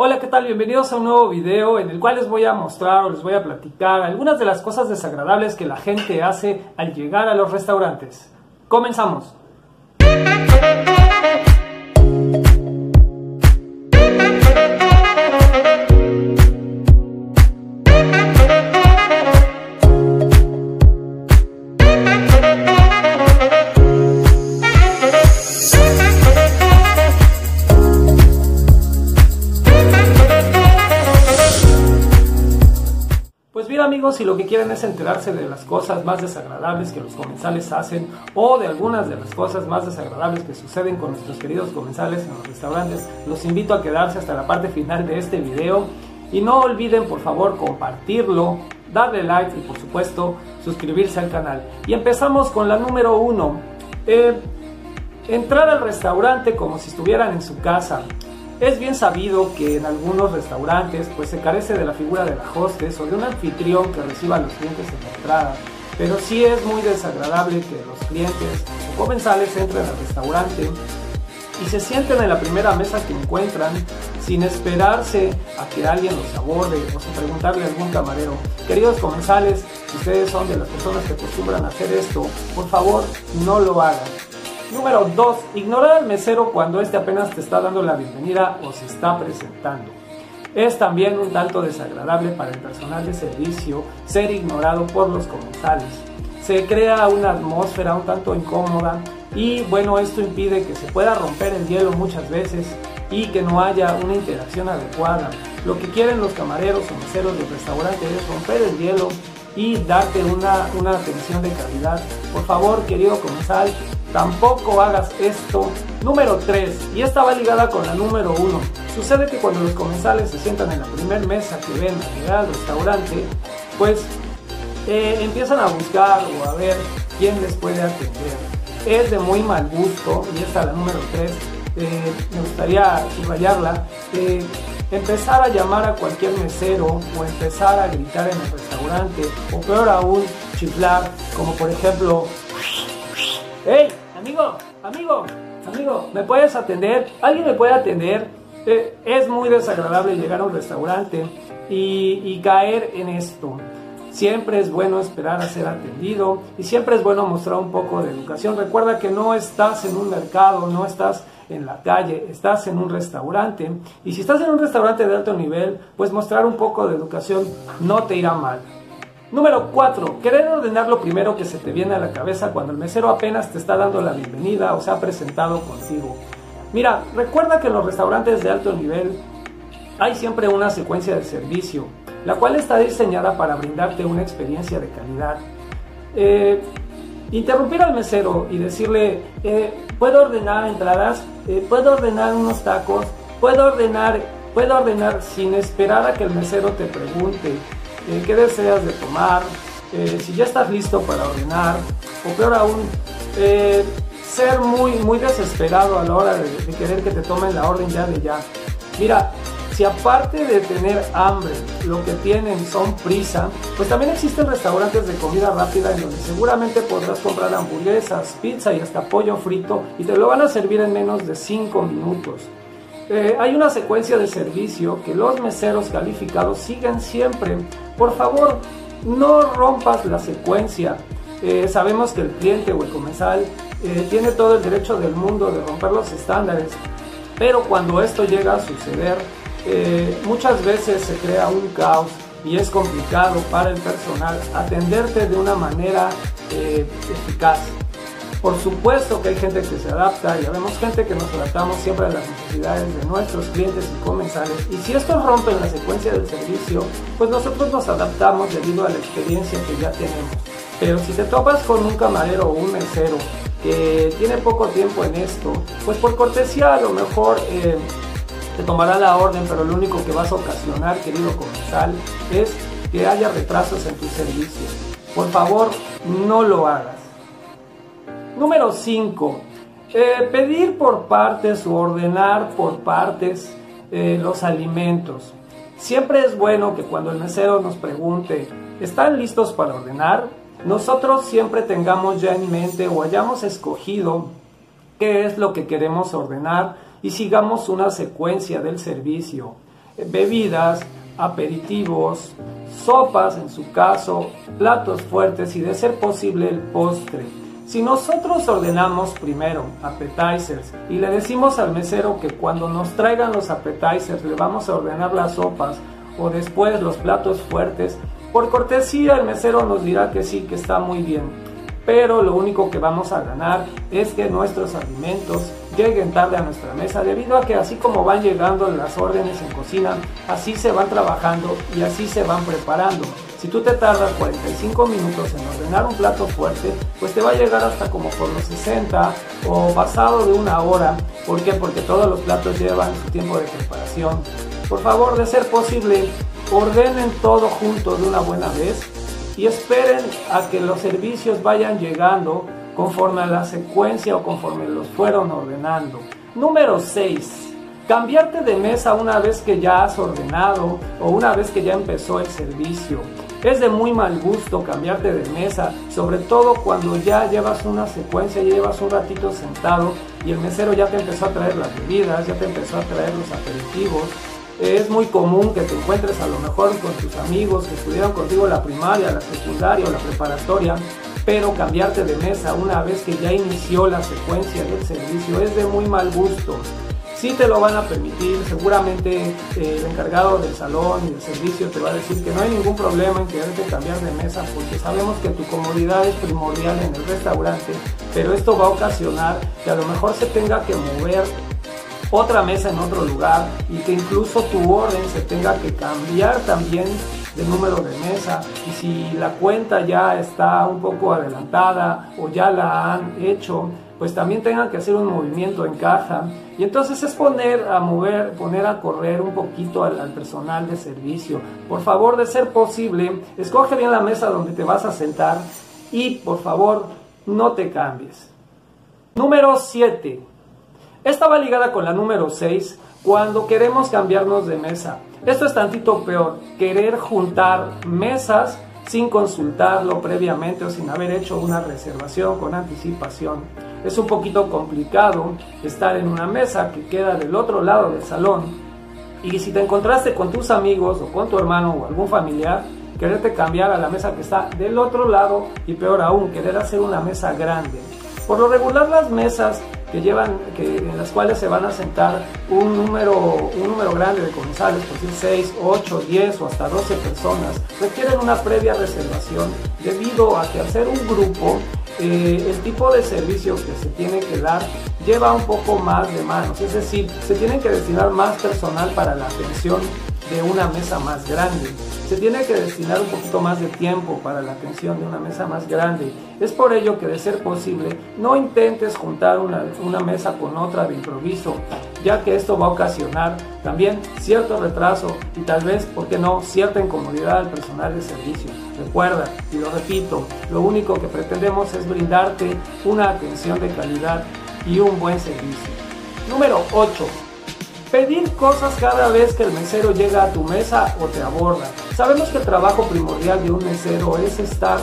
Hola, ¿qué tal? Bienvenidos a un nuevo video en el cual les voy a mostrar o les voy a platicar algunas de las cosas desagradables que la gente hace al llegar a los restaurantes. Comenzamos. Amigos, si lo que quieren es enterarse de las cosas más desagradables que los comensales hacen o de algunas de las cosas más desagradables que suceden con nuestros queridos comensales en los restaurantes, los invito a quedarse hasta la parte final de este video y no olviden por favor compartirlo, darle like y por supuesto suscribirse al canal. Y empezamos con la número uno. Eh, entrar al restaurante como si estuvieran en su casa. Es bien sabido que en algunos restaurantes pues se carece de la figura de la hostess o de un anfitrión que reciba a los clientes en la entrada, pero sí es muy desagradable que los clientes o comensales entren al restaurante y se sienten en la primera mesa que encuentran sin esperarse a que alguien los aborde o sin preguntarle a algún camarero. Queridos comensales, si ustedes son de las personas que acostumbran a hacer esto, por favor no lo hagan. Número 2. Ignorar al mesero cuando este apenas te está dando la bienvenida o se está presentando. Es también un tanto desagradable para el personal de servicio ser ignorado por los comensales. Se crea una atmósfera un tanto incómoda y bueno, esto impide que se pueda romper el hielo muchas veces y que no haya una interacción adecuada. Lo que quieren los camareros o meseros del restaurante es romper el hielo y darte una, una atención de calidad. Por favor, querido comensal, Tampoco hagas esto. Número 3, y esta va ligada con la número 1. Sucede que cuando los comensales se sientan en la primera mesa que ven al llegar al restaurante, pues eh, empiezan a buscar o a ver quién les puede atender. Es de muy mal gusto, y esta la número 3, eh, me gustaría subrayarla, eh, empezar a llamar a cualquier mesero o empezar a gritar en el restaurante, o peor aún, chiflar, como por ejemplo. Amigo, amigo, amigo, ¿me puedes atender? ¿Alguien me puede atender? Eh, es muy desagradable llegar a un restaurante y, caer en esto. Siempre es bueno esperar a ser atendido y siempre es bueno mostrar un poco de educación. Recuerda que no estás en un mercado, no estás en la calle, estás en un restaurante. Y si estás en un restaurante de alto nivel, pues mostrar un poco de educación no te irá mal. Número 4. Querer ordenar lo primero que se te viene a la cabeza cuando el mesero apenas te está dando la bienvenida o se ha presentado contigo. Mira, recuerda que en los restaurantes de alto nivel hay siempre una secuencia de servicio, la cual está diseñada para brindarte una experiencia de calidad. Eh, interrumpir al mesero y decirle, eh, ¿puedo ordenar entradas? Eh, ¿Puedo ordenar unos tacos? ¿Puedo ordenar, ¿Puedo ordenar sin esperar a que el mesero te pregunte? Qué deseas de tomar, eh, si ya estás listo para ordenar, o peor aún, eh, ser muy, muy desesperado a la hora de, de, querer que te tomen la orden ya de ya. Mira, si aparte de tener hambre, lo que tienen son prisa, pues también existen restaurantes de comida rápida en donde seguramente podrás comprar hamburguesas, pizza y hasta pollo frito y te lo van a servir en menos de 5 minutos. Eh, hay una secuencia de servicio que los meseros calificados siguen siempre. Por favor, no rompas la secuencia. Eh, sabemos que el cliente o el comensal eh, tiene todo el derecho del mundo de romper los estándares, pero cuando esto llega a suceder, muchas veces se crea un caos y es complicado para el personal atenderte de una manera eficaz. Por supuesto que hay gente que se adapta y vemos gente que nos adaptamos siempre a las necesidades de nuestros clientes y comensales. Y si esto rompe la secuencia del servicio, pues nosotros nos adaptamos debido a la experiencia que ya tenemos. Pero si te topas con un camarero o un mesero que tiene poco tiempo en esto, pues por cortesía a lo mejor eh, te tomará la orden, pero lo único que vas a ocasionar, querido comensal, es que haya retrasos en tu servicio. Por favor, no lo hagas. Número 5. Eh, pedir por partes o ordenar por partes eh, los alimentos. Siempre es bueno que cuando el mesero nos pregunte, ¿están listos para ordenar? Nosotros siempre tengamos ya en mente o hayamos escogido qué es lo que queremos ordenar y sigamos una secuencia del servicio. bebidas, aperitivos, sopas en su caso, platos fuertes y de ser posible el postre. Si nosotros ordenamos primero appetizers y le decimos al mesero que cuando nos traigan los appetizers le vamos a ordenar las sopas o después los platos fuertes, por cortesía el mesero nos dirá que sí, que está muy bien pero lo único que vamos a ganar es que nuestros alimentos lleguen tarde a nuestra mesa debido a que así como van llegando las órdenes en cocina, así se van trabajando y así se van preparando. Si tú te tardas 45 minutos en ordenar un plato fuerte, pues te va a llegar hasta como por los 60 o pasado de una hora. ¿Por qué? Porque todos los platos llevan su tiempo de preparación. Por favor, de ser posible, ordenen todo junto de una buena vez y esperen a que los servicios vayan llegando conforme a la secuencia o conforme los fueron ordenando. Número 6. Cambiarte de mesa una vez que ya has ordenado o una vez que ya empezó el servicio. Es de muy mal gusto cambiarte de mesa, sobre todo cuando ya llevas una secuencia, y llevas un ratito sentado y el mesero ya te empezó a traer las bebidas, ya te empezó a traer los aperitivos, es muy común que te encuentres a lo mejor con tus amigos que estudiaron contigo la primaria, la secundaria o la preparatoria, pero cambiarte de mesa una vez que ya inició la secuencia del servicio es de muy mal gusto. Si te lo van a permitir, seguramente eh, el encargado del salón y del servicio te va a decir que no hay ningún problema en quererte cambiar de mesa porque sabemos que tu comodidad es primordial en el restaurante, pero esto va a ocasionar que a lo mejor se tenga que mover otra mesa en otro lugar y que incluso tu orden se tenga que cambiar también de número de mesa. Y si la cuenta ya está un poco adelantada o ya la han hecho pues también tengan que hacer un movimiento en caja y entonces es poner a mover, poner a correr un poquito al, al, personal de servicio. Por favor, de ser posible, escoge bien la mesa donde te vas a sentar y por favor no te cambies. Número 7. Esta va ligada con la número 6 cuando queremos cambiarnos de mesa. Esto es tantito peor, querer juntar mesas sin consultarlo previamente o sin haber hecho una reservación con anticipación. Es un poquito complicado estar en una mesa que queda del otro lado del salón y si te encontraste con tus amigos o con tu hermano o algún familiar, quererte cambiar a la mesa que está del otro lado y peor aún, querer hacer una mesa grande. Por lo regular las mesas que llevan, que, en las cuales se van a sentar un número, un número grande de comensales, por decir 6, 8, 10 o hasta 12 personas, requieren una previa reservación debido a que ser un grupo, eh, el tipo de servicio que se tiene que dar lleva un poco más de manos, es decir, se tiene que destinar más personal para la atención de una mesa más grande. Se tiene que destinar un poquito más de tiempo para la atención de una mesa más grande. Es por ello que de ser posible no intentes juntar una, una mesa con otra de improviso, ya que esto va a ocasionar también cierto retraso y tal vez, ¿por qué no?, cierta incomodidad al personal de servicio. Recuerda, y lo repito, lo único que pretendemos es brindarte una atención de calidad y un buen servicio. Número 8 Pedir cosas cada vez que el mesero llega a tu mesa o te aborda. Sabemos que el trabajo primordial de un mesero es estar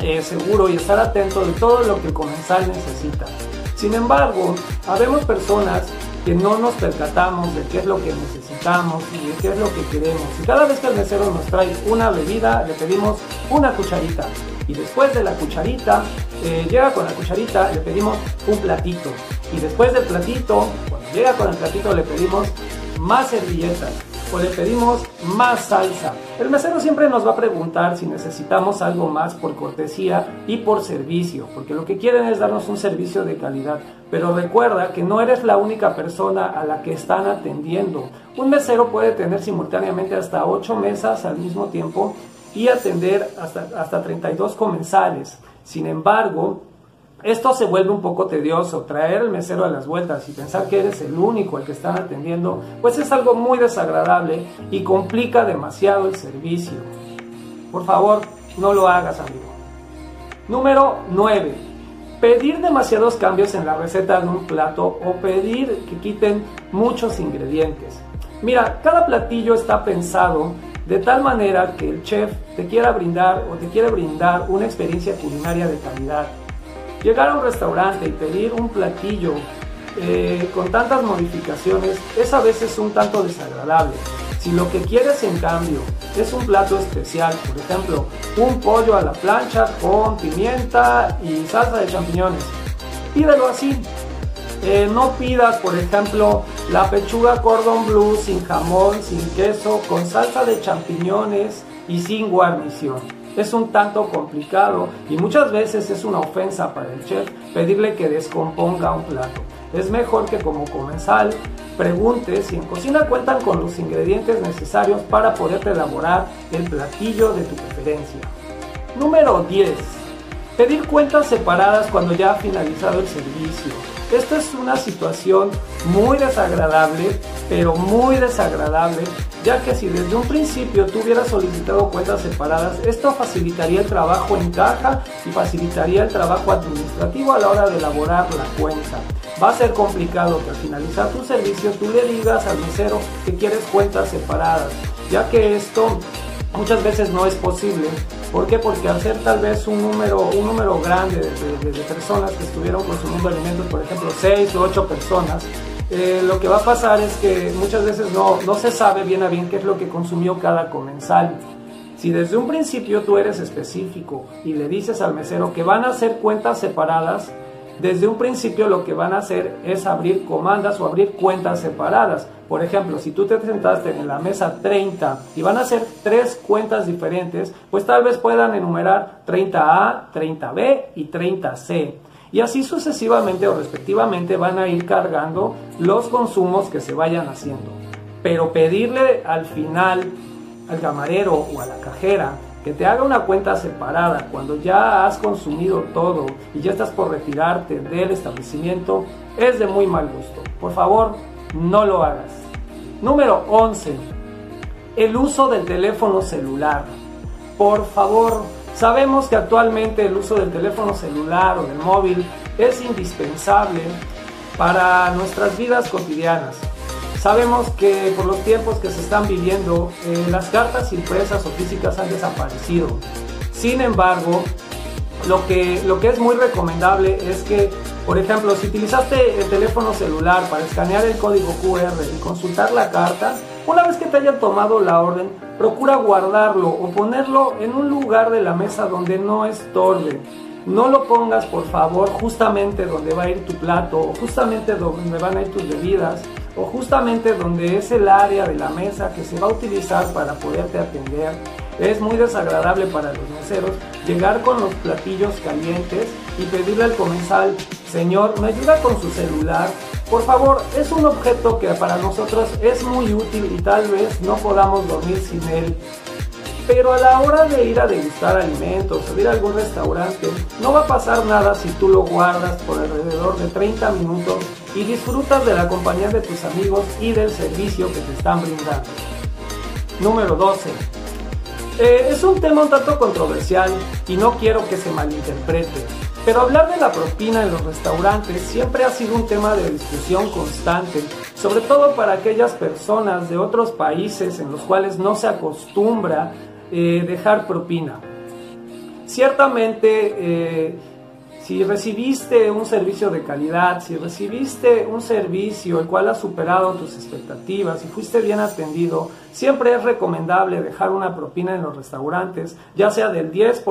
eh, seguro y estar atento de todo lo que el comensal necesita. Sin embargo, habemos personas que no nos percatamos de qué es lo que necesitamos y de qué es lo que queremos. Y cada vez que el mesero nos trae una bebida, le pedimos una cucharita. Y después de la cucharita, eh, llega con la cucharita, le pedimos un platito. Y después del platito, llega con el platito le pedimos más servilletas o le pedimos más salsa. El mesero siempre nos va a preguntar si necesitamos algo más por cortesía y por servicio, porque lo que quieren es darnos un servicio de calidad. Pero recuerda que no eres la única persona a la que están atendiendo. Un mesero puede tener simultáneamente hasta 8 mesas al mismo tiempo y atender hasta, hasta 32 comensales. Sin embargo, esto se vuelve un poco tedioso, traer el mesero a las vueltas y pensar que eres el único el que están atendiendo, pues es algo muy desagradable y complica demasiado el servicio. Por favor, no lo hagas, amigo. Número 9. Pedir demasiados cambios en la receta de un plato o pedir que quiten muchos ingredientes. Mira, cada platillo está pensado de tal manera que el chef te quiera brindar o te quiere brindar una experiencia culinaria de calidad Llegar a un restaurante y pedir un platillo eh, con tantas modificaciones es a veces un tanto desagradable. Si lo que quieres en cambio es un plato especial, por ejemplo, un pollo a la plancha con pimienta y salsa de champiñones, pídelo así. Eh, no pidas, por ejemplo, la pechuga cordon bleu sin jamón, sin queso, con salsa de champiñones y sin guarnición. Es un tanto complicado y muchas veces es una ofensa para el chef pedirle que descomponga un plato. Es mejor que como comensal pregunte si en cocina cuentan con los ingredientes necesarios para poder elaborar el platillo de tu preferencia. Número 10. Pedir cuentas separadas cuando ya ha finalizado el servicio. Esta es una situación muy desagradable, pero muy desagradable, ya que si desde un principio tú hubieras solicitado cuentas separadas, esto facilitaría el trabajo en caja y facilitaría el trabajo administrativo a la hora de elaborar la cuenta. Va a ser complicado que al finalizar tu servicio tú le digas al mesero que quieres cuentas separadas, ya que esto muchas veces no es posible. ¿Por qué? Porque al ser tal vez un número, un número grande de, personas que estuvieron consumiendo alimentos, por ejemplo 6 o 8 personas, eh, lo que va a pasar es que muchas veces no, no se sabe bien a bien qué es lo que consumió cada comensal. Si desde un principio tú eres específico y le dices al mesero que van a hacer cuentas separadas, desde un principio lo que van a hacer es abrir comandas o abrir cuentas separadas. Por ejemplo, si tú te sentaste en la mesa 30 y van a hacer tres cuentas diferentes, pues tal vez puedan enumerar 30A, 30B y 30C. Y así sucesivamente o respectivamente van a ir cargando los consumos que se vayan haciendo. Pero pedirle al final al camarero o a la cajera que te haga una cuenta separada cuando ya has consumido todo y ya estás por retirarte del establecimiento es de muy mal gusto. Por favor, no lo hagas. Número 11. El uso del teléfono celular. Por favor, sabemos que actualmente el uso del teléfono celular o del móvil es indispensable para nuestras vidas cotidianas. Sabemos que por los tiempos que se están viviendo, eh, las cartas impresas o físicas han desaparecido. Sin embargo, lo que, lo que es muy recomendable es que, por ejemplo, si utilizaste el teléfono celular para escanear el código QR y consultar la carta, una vez que te hayan tomado la orden, procura guardarlo o ponerlo en un lugar de la mesa donde no estorbe. No lo pongas, por favor, justamente donde va a ir tu plato o justamente donde van a ir tus bebidas o justamente donde es el área de la mesa que se va a utilizar para poderte atender. Es muy desagradable para los meseros llegar con los platillos calientes y pedirle al comensal, señor, ¿me ayuda con su celular? Por favor, es un objeto que para nosotros es muy útil y tal vez no podamos dormir sin él. Pero a la hora de ir a degustar alimentos o ir a algún restaurante, no va a pasar nada si tú lo guardas por alrededor de 30 minutos y disfrutas de la compañía de tus amigos y del servicio que te están brindando. Número 12. Eh, es un tema un tanto controversial y no quiero que se malinterprete, pero hablar de la propina en los restaurantes siempre ha sido un tema de discusión constante, sobre todo para aquellas personas de otros países en los cuales no se acostumbra eh, dejar propina. Ciertamente, eh, si recibiste un servicio de calidad, si recibiste un servicio el cual ha superado tus expectativas y fuiste bien atendido, siempre es recomendable dejar una propina en los restaurantes, ya sea del 10%,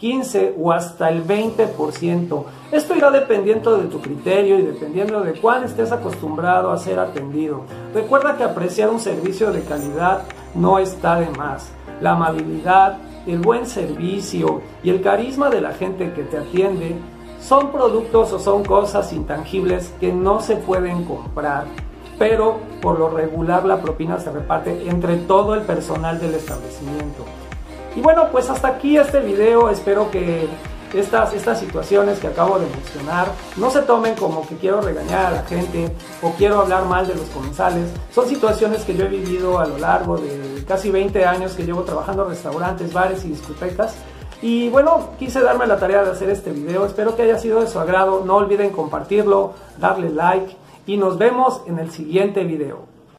15% o hasta el 20%. Esto irá dependiendo de tu criterio y dependiendo de cuán estés acostumbrado a ser atendido. Recuerda que apreciar un servicio de calidad no está de más la amabilidad, el buen servicio y el carisma de la gente que te atiende son productos o son cosas intangibles que no se pueden comprar, pero por lo regular la propina se reparte entre todo el personal del establecimiento. Y bueno, pues hasta aquí este video, espero que estas, estas situaciones que acabo de mencionar no se tomen como que quiero regañar a la gente o quiero hablar mal de los comensales. Son situaciones que yo he vivido a lo largo de casi 20 años que llevo trabajando en restaurantes, bares y discotecas. Y bueno, quise darme la tarea de hacer este video. Espero que haya sido de su agrado. No olviden compartirlo, darle like y nos vemos en el siguiente video.